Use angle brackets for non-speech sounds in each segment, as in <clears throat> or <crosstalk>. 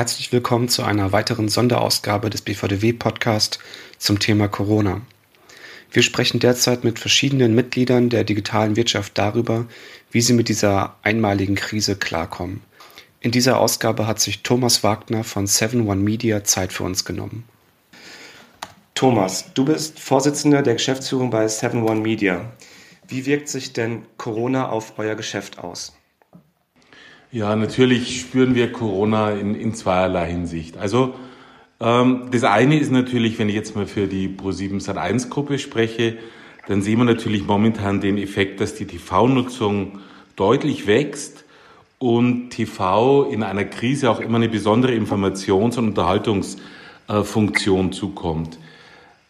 Herzlich willkommen zu einer weiteren Sonderausgabe des BVDW-Podcast zum Thema Corona. Wir sprechen derzeit mit verschiedenen Mitgliedern der digitalen Wirtschaft darüber, wie sie mit dieser einmaligen Krise klarkommen. In dieser Ausgabe hat sich Thomas Wagner von 7 One Media Zeit für uns genommen. Thomas, du bist Vorsitzender der Geschäftsführung bei 7 One Media. Wie wirkt sich denn Corona auf euer Geschäft aus? Ja, natürlich spüren wir Corona in, in zweierlei Hinsicht. Also ähm, das eine ist natürlich, wenn ich jetzt mal für die Pro7 Sat1 Gruppe spreche, dann sehen wir natürlich momentan den Effekt, dass die TV-Nutzung deutlich wächst und TV in einer Krise auch immer eine besondere Informations- und Unterhaltungsfunktion zukommt.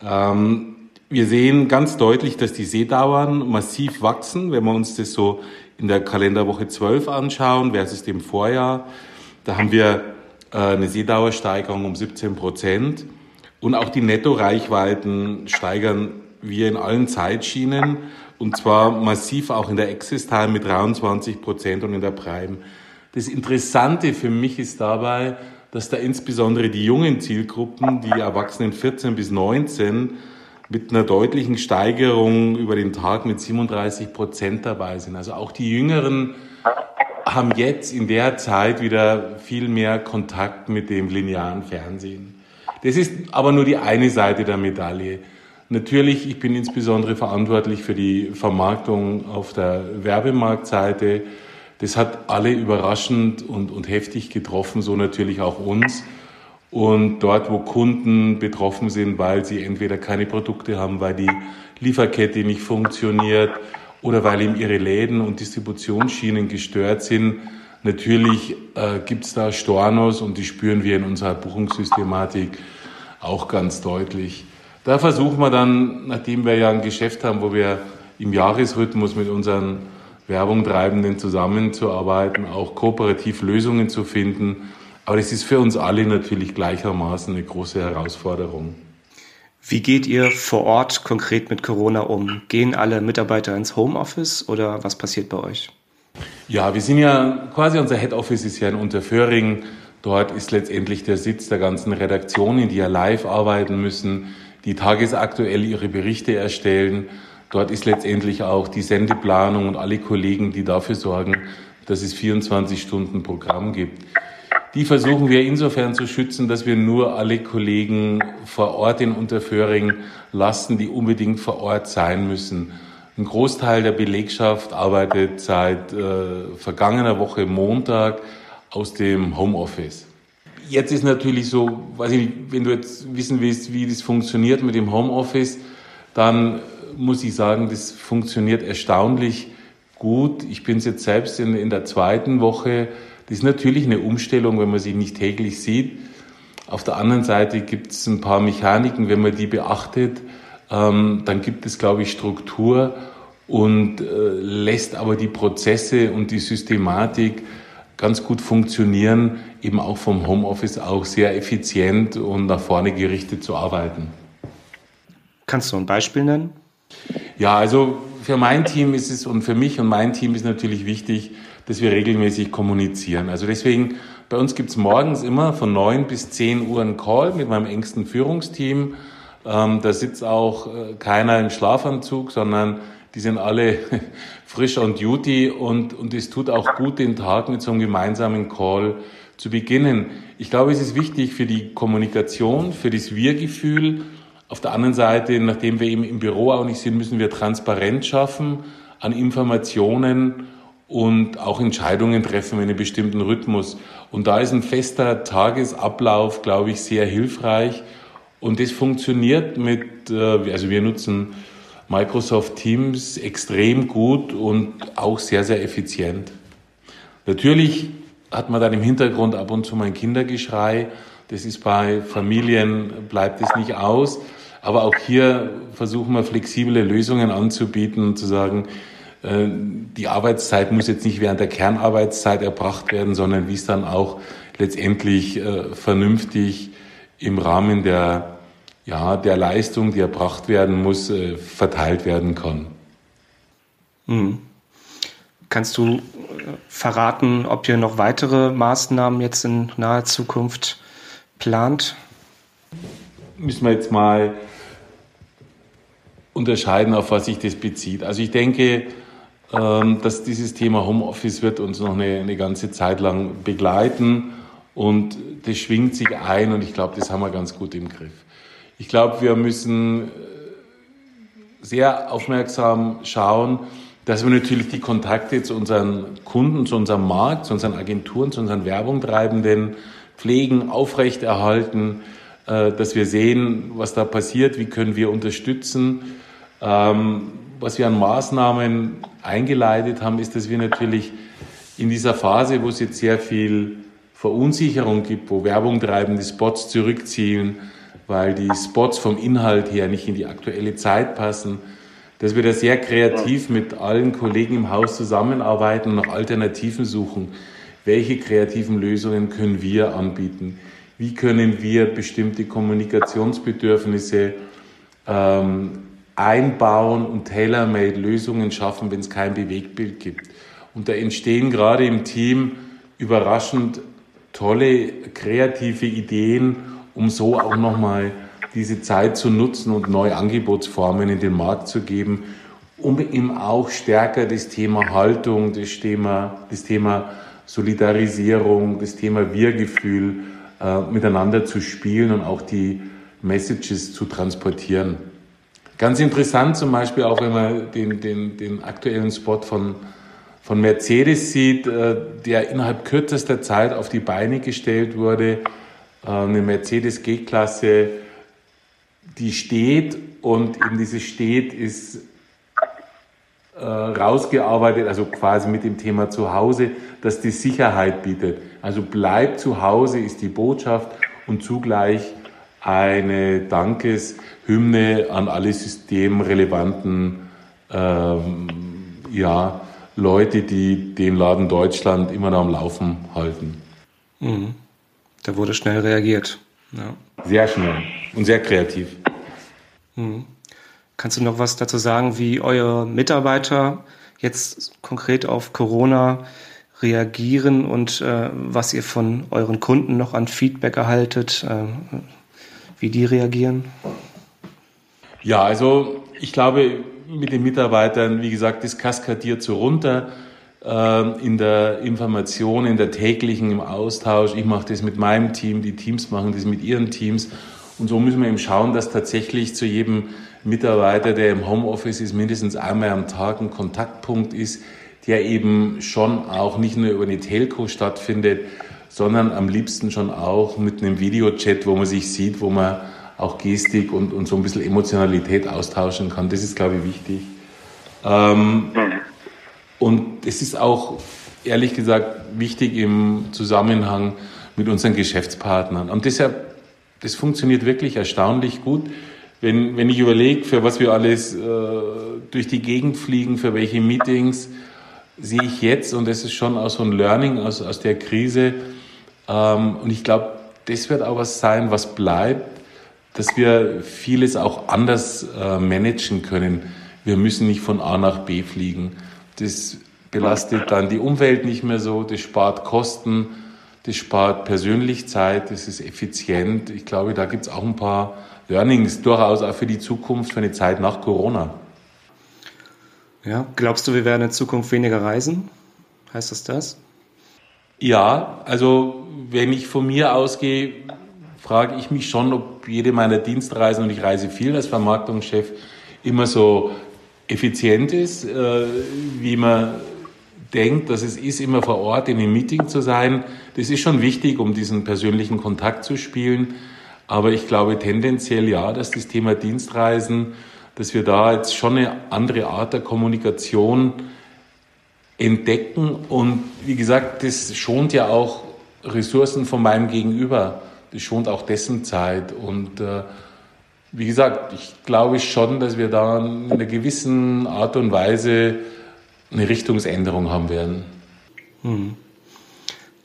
Ähm, wir sehen ganz deutlich, dass die Sehdauern massiv wachsen, wenn wir uns das so in der Kalenderwoche 12 anschauen versus dem Vorjahr. Da haben wir äh, eine Seedauersteigerung um 17 Prozent. Und auch die Nettoreichweiten steigern wir in allen Zeitschienen. Und zwar massiv auch in der Access Time mit 23 Prozent und in der Prime. Das Interessante für mich ist dabei, dass da insbesondere die jungen Zielgruppen, die Erwachsenen 14 bis 19, mit einer deutlichen Steigerung über den Tag mit 37 Prozent dabei sind. Also auch die Jüngeren haben jetzt in der Zeit wieder viel mehr Kontakt mit dem linearen Fernsehen. Das ist aber nur die eine Seite der Medaille. Natürlich, ich bin insbesondere verantwortlich für die Vermarktung auf der Werbemarktseite. Das hat alle überraschend und, und heftig getroffen, so natürlich auch uns. Und dort, wo Kunden betroffen sind, weil sie entweder keine Produkte haben, weil die Lieferkette nicht funktioniert oder weil eben ihre Läden und Distributionsschienen gestört sind, natürlich äh, gibt es da Stornos und die spüren wir in unserer Buchungssystematik auch ganz deutlich. Da versuchen wir dann, nachdem wir ja ein Geschäft haben, wo wir im Jahresrhythmus mit unseren Werbungtreibenden zusammenzuarbeiten, auch kooperativ Lösungen zu finden, aber das ist für uns alle natürlich gleichermaßen eine große Herausforderung. Wie geht ihr vor Ort konkret mit Corona um? Gehen alle Mitarbeiter ins Homeoffice oder was passiert bei euch? Ja, wir sind ja quasi unser Head Office ist ja in Unterföhring. Dort ist letztendlich der Sitz der ganzen Redaktionen, die ja live arbeiten müssen, die tagesaktuell ihre Berichte erstellen. Dort ist letztendlich auch die Sendeplanung und alle Kollegen, die dafür sorgen, dass es 24 Stunden Programm gibt. Die versuchen wir insofern zu schützen, dass wir nur alle Kollegen vor Ort in Unterföhring lassen, die unbedingt vor Ort sein müssen. Ein Großteil der Belegschaft arbeitet seit äh, vergangener Woche Montag aus dem Homeoffice. Jetzt ist natürlich so, weiß ich nicht, wenn du jetzt wissen willst, wie das funktioniert mit dem Homeoffice, dann muss ich sagen, das funktioniert erstaunlich gut. Ich bin jetzt selbst in, in der zweiten Woche das ist natürlich eine Umstellung, wenn man sich nicht täglich sieht. Auf der anderen Seite gibt es ein paar Mechaniken, wenn man die beachtet, ähm, dann gibt es, glaube ich, Struktur und äh, lässt aber die Prozesse und die Systematik ganz gut funktionieren, eben auch vom Homeoffice auch sehr effizient und nach vorne gerichtet zu arbeiten. Kannst du ein Beispiel nennen? Ja, also für mein Team ist es und für mich und mein Team ist natürlich wichtig, dass wir regelmäßig kommunizieren. Also deswegen, bei uns gibt's morgens immer von neun bis zehn Uhr einen Call mit meinem engsten Führungsteam. Ähm, da sitzt auch äh, keiner im Schlafanzug, sondern die sind alle <laughs> frisch on duty und, und es tut auch gut, den Tag mit so einem gemeinsamen Call zu beginnen. Ich glaube, es ist wichtig für die Kommunikation, für das Wir-Gefühl. Auf der anderen Seite, nachdem wir eben im Büro auch nicht sind, müssen wir Transparenz schaffen an Informationen und auch Entscheidungen treffen in einem bestimmten Rhythmus. Und da ist ein fester Tagesablauf, glaube ich, sehr hilfreich. Und das funktioniert mit, äh, also wir nutzen Microsoft Teams extrem gut und auch sehr, sehr effizient. Natürlich hat man dann im Hintergrund ab und zu mal ein Kindergeschrei. Das ist bei Familien, bleibt es nicht aus. Aber auch hier versuchen wir flexible Lösungen anzubieten und zu sagen, die Arbeitszeit muss jetzt nicht während der Kernarbeitszeit erbracht werden, sondern wie es dann auch letztendlich äh, vernünftig im Rahmen der, ja, der Leistung, die erbracht werden muss, äh, verteilt werden kann. Mhm. Kannst du äh, verraten, ob ihr noch weitere Maßnahmen jetzt in naher Zukunft plant? Müssen wir jetzt mal unterscheiden, auf was sich das bezieht. Also ich denke, dass dieses Thema Homeoffice wird uns noch eine, eine ganze Zeit lang begleiten und das schwingt sich ein und ich glaube, das haben wir ganz gut im Griff. Ich glaube, wir müssen äh, sehr aufmerksam schauen, dass wir natürlich die Kontakte zu unseren Kunden, zu unserem Markt, zu unseren Agenturen, zu unseren Werbungtreibenden pflegen, aufrechterhalten, äh, dass wir sehen, was da passiert, wie können wir unterstützen. Ähm, was wir an Maßnahmen eingeleitet haben, ist, dass wir natürlich in dieser Phase, wo es jetzt sehr viel Verunsicherung gibt, wo Werbung treibende Spots zurückziehen, weil die Spots vom Inhalt her nicht in die aktuelle Zeit passen, dass wir da sehr kreativ mit allen Kollegen im Haus zusammenarbeiten und nach Alternativen suchen. Welche kreativen Lösungen können wir anbieten? Wie können wir bestimmte Kommunikationsbedürfnisse ähm, einbauen und tailor-made Lösungen schaffen, wenn es kein Bewegtbild gibt? Und da entstehen gerade im Team überraschend tolle kreative Ideen, um so auch nochmal diese Zeit zu nutzen und neue Angebotsformen in den Markt zu geben, um eben auch stärker das Thema Haltung, das Thema, das Thema Solidarisierung, das Thema Wir-Gefühl äh, miteinander zu spielen und auch die Messages zu transportieren. Ganz interessant zum Beispiel auch, wenn man den, den, den aktuellen Spot von von Mercedes sieht, äh, der innerhalb kürzester Zeit auf die Beine gestellt wurde. Äh, eine Mercedes G-Klasse, die steht und in diese steht ist äh, rausgearbeitet, also quasi mit dem Thema Zuhause, dass die Sicherheit bietet. Also bleibt zu Hause ist die Botschaft und zugleich eine Dankeshymne an alle systemrelevanten ähm, ja, Leute, die den Laden Deutschland immer noch am Laufen halten. Mhm. Da wurde schnell reagiert. Ja. Sehr schnell und sehr kreativ. Mhm. Kannst du noch was dazu sagen, wie eure Mitarbeiter jetzt konkret auf Corona reagieren und äh, was ihr von euren Kunden noch an Feedback erhaltet, äh, wie die reagieren? Ja, also ich glaube, mit den Mitarbeitern, wie gesagt, das kaskadiert so runter äh, in der Information, in der täglichen, im Austausch. Ich mache das mit meinem Team, die Teams machen das mit ihren Teams. Und so müssen wir eben schauen, dass tatsächlich zu jedem Mitarbeiter, der im Homeoffice ist, mindestens einmal am Tag ein Kontaktpunkt ist, der eben schon auch nicht nur über eine Telco stattfindet, sondern am liebsten schon auch mit einem Videochat, wo man sich sieht, wo man auch Gestik und, und so ein bisschen Emotionalität austauschen kann. Das ist, glaube ich, wichtig. Ähm, und es ist auch, ehrlich gesagt, wichtig im Zusammenhang mit unseren Geschäftspartnern. Und deshalb, das funktioniert wirklich erstaunlich gut. Wenn, wenn ich überlege, für was wir alles äh, durch die Gegend fliegen, für welche Meetings, sehe ich jetzt, und das ist schon auch so ein Learning aus, aus der Krise, und ich glaube, das wird auch was sein, was bleibt, dass wir vieles auch anders äh, managen können. Wir müssen nicht von A nach B fliegen. Das belastet dann die Umwelt nicht mehr so, das spart Kosten, das spart persönlich Zeit, das ist effizient. Ich glaube, da gibt es auch ein paar Learnings durchaus auch für die Zukunft, für eine Zeit nach Corona. Ja, glaubst du, wir werden in Zukunft weniger reisen? Heißt das das? Ja, also wenn ich von mir ausgehe, frage ich mich schon, ob jede meiner Dienstreisen, und ich reise viel als Vermarktungschef, immer so effizient ist, äh, wie man denkt, dass es ist, immer vor Ort in einem Meeting zu sein. Das ist schon wichtig, um diesen persönlichen Kontakt zu spielen. Aber ich glaube tendenziell ja, dass das Thema Dienstreisen, dass wir da jetzt schon eine andere Art der Kommunikation entdecken. Und wie gesagt, das schont ja auch Ressourcen von meinem Gegenüber das schont auch dessen Zeit. Und äh, wie gesagt, ich glaube schon, dass wir da in einer gewissen Art und Weise eine Richtungsänderung haben werden. Hm.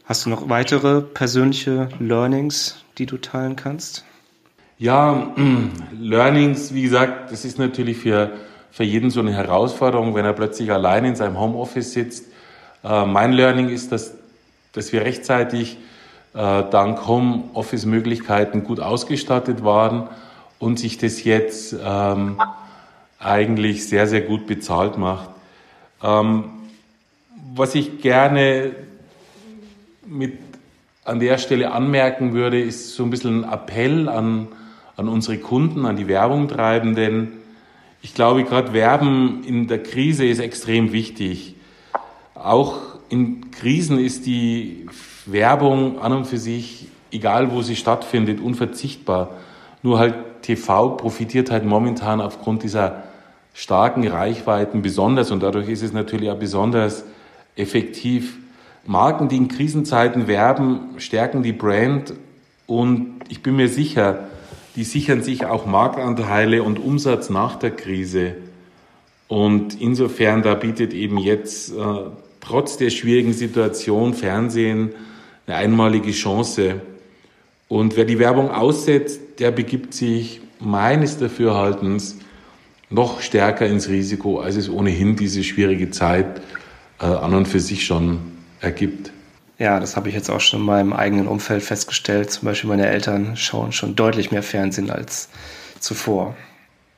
Hast du noch weitere persönliche Learnings, die du teilen kannst? Ja, <clears throat> Learnings, wie gesagt, das ist natürlich für, für jeden so eine Herausforderung, wenn er plötzlich allein in seinem Homeoffice sitzt Äh, mein Learning ist, dass, dass wir rechtzeitig äh, dank Homeoffice-Möglichkeiten gut ausgestattet waren und sich das jetzt ähm, eigentlich sehr, sehr gut bezahlt macht. Ähm, was ich gerne mit an der Stelle anmerken würde, ist so ein bisschen ein Appell an, an unsere Kunden, an die Werbung treiben, denn ich glaube, gerade Werben in der Krise ist extrem wichtig. Auch in Krisen ist die Werbung an und für sich, egal wo sie stattfindet, unverzichtbar. Nur halt TV profitiert halt momentan aufgrund dieser starken Reichweiten besonders und dadurch ist es natürlich auch besonders effektiv. Marken, die in Krisenzeiten werben, stärken die Brand und ich bin mir sicher, die sichern sich auch Marktanteile und Umsatz nach der Krise. Und insofern, da bietet eben jetzt äh, trotz der schwierigen Situation Fernsehen eine einmalige Chance. Und wer die Werbung aussetzt, der begibt sich meines Dafürhaltens noch stärker ins Risiko, als es ohnehin diese schwierige Zeit äh, an und für sich schon ergibt. Ja, das habe ich jetzt auch schon in meinem eigenen Umfeld festgestellt. Zum Beispiel meine Eltern schauen schon deutlich mehr Fernsehen als zuvor.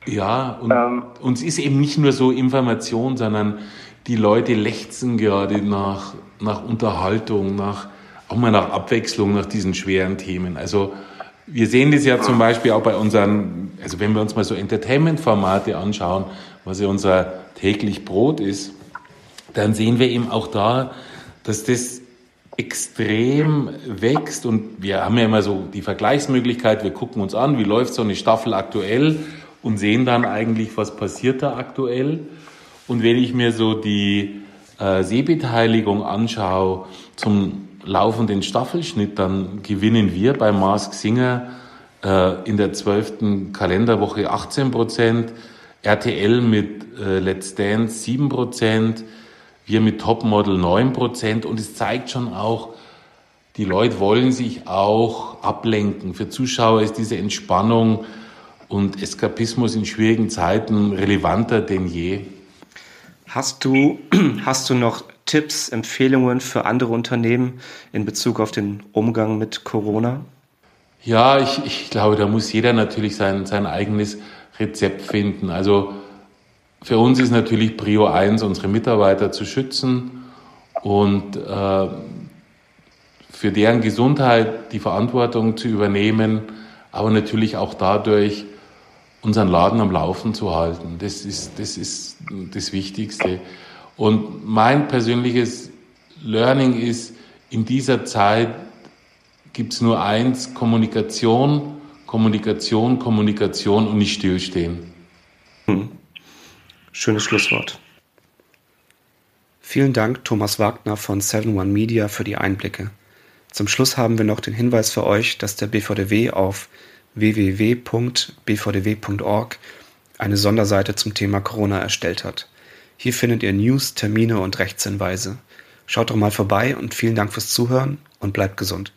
Ja, und ähm. uns ist eben nicht nur so Information, sondern die Leute lechzen gerade nach, nach Unterhaltung, nach, auch mal nach Abwechslung, nach diesen schweren Themen. Also wir sehen das ja zum Beispiel auch bei unseren, also wenn wir uns mal so Entertainment-Formate anschauen, was ja unser täglich Brot ist, dann sehen wir eben auch da, dass das extrem wächst und wir haben ja immer so die Vergleichsmöglichkeit, wir gucken uns an, wie läuft so eine Staffel aktuell und sehen dann eigentlich, was passiert da aktuell. Und wenn ich mir so die äh, Sehbeteiligung anschaue zum laufenden Staffelschnitt, dann gewinnen wir bei Mask Singer äh, in der zwölften Kalenderwoche 18 Prozent, RTL mit äh, Let's Dance 7 Prozent, wir mit Topmodel 9 Prozent und es zeigt schon auch, die Leute wollen sich auch ablenken. Für Zuschauer ist diese Entspannung und Eskapismus in schwierigen Zeiten relevanter denn je. Hast du, <clears throat> hast du noch Tipps, Empfehlungen für andere Unternehmen in Bezug auf den Umgang mit Corona? Ja, ich, ich glaube, da muss jeder natürlich sein, sein eigenes Rezept finden. Also für uns ist natürlich Prio 1, unsere Mitarbeiter zu schützen und äh, für deren Gesundheit die Verantwortung zu übernehmen, aber natürlich auch dadurch unseren Laden am Laufen zu halten. Das ist das, ist das Wichtigste. Und mein persönliches Learning ist, in dieser Zeit gibt es nur eins, Kommunikation, Kommunikation, Kommunikation und nicht stillstehen. Hm. Schönes Schlusswort. Vielen Dank, Thomas Wagner von 7 One Media, für die Einblicke. Zum Schluss haben wir noch den Hinweis für euch, dass der BVDW auf www.bvdw.org eine Sonderseite zum Thema Corona erstellt hat. Hier findet ihr News, Termine und Rechtshinweise. Schaut doch mal vorbei und vielen Dank fürs Zuhören und bleibt gesund.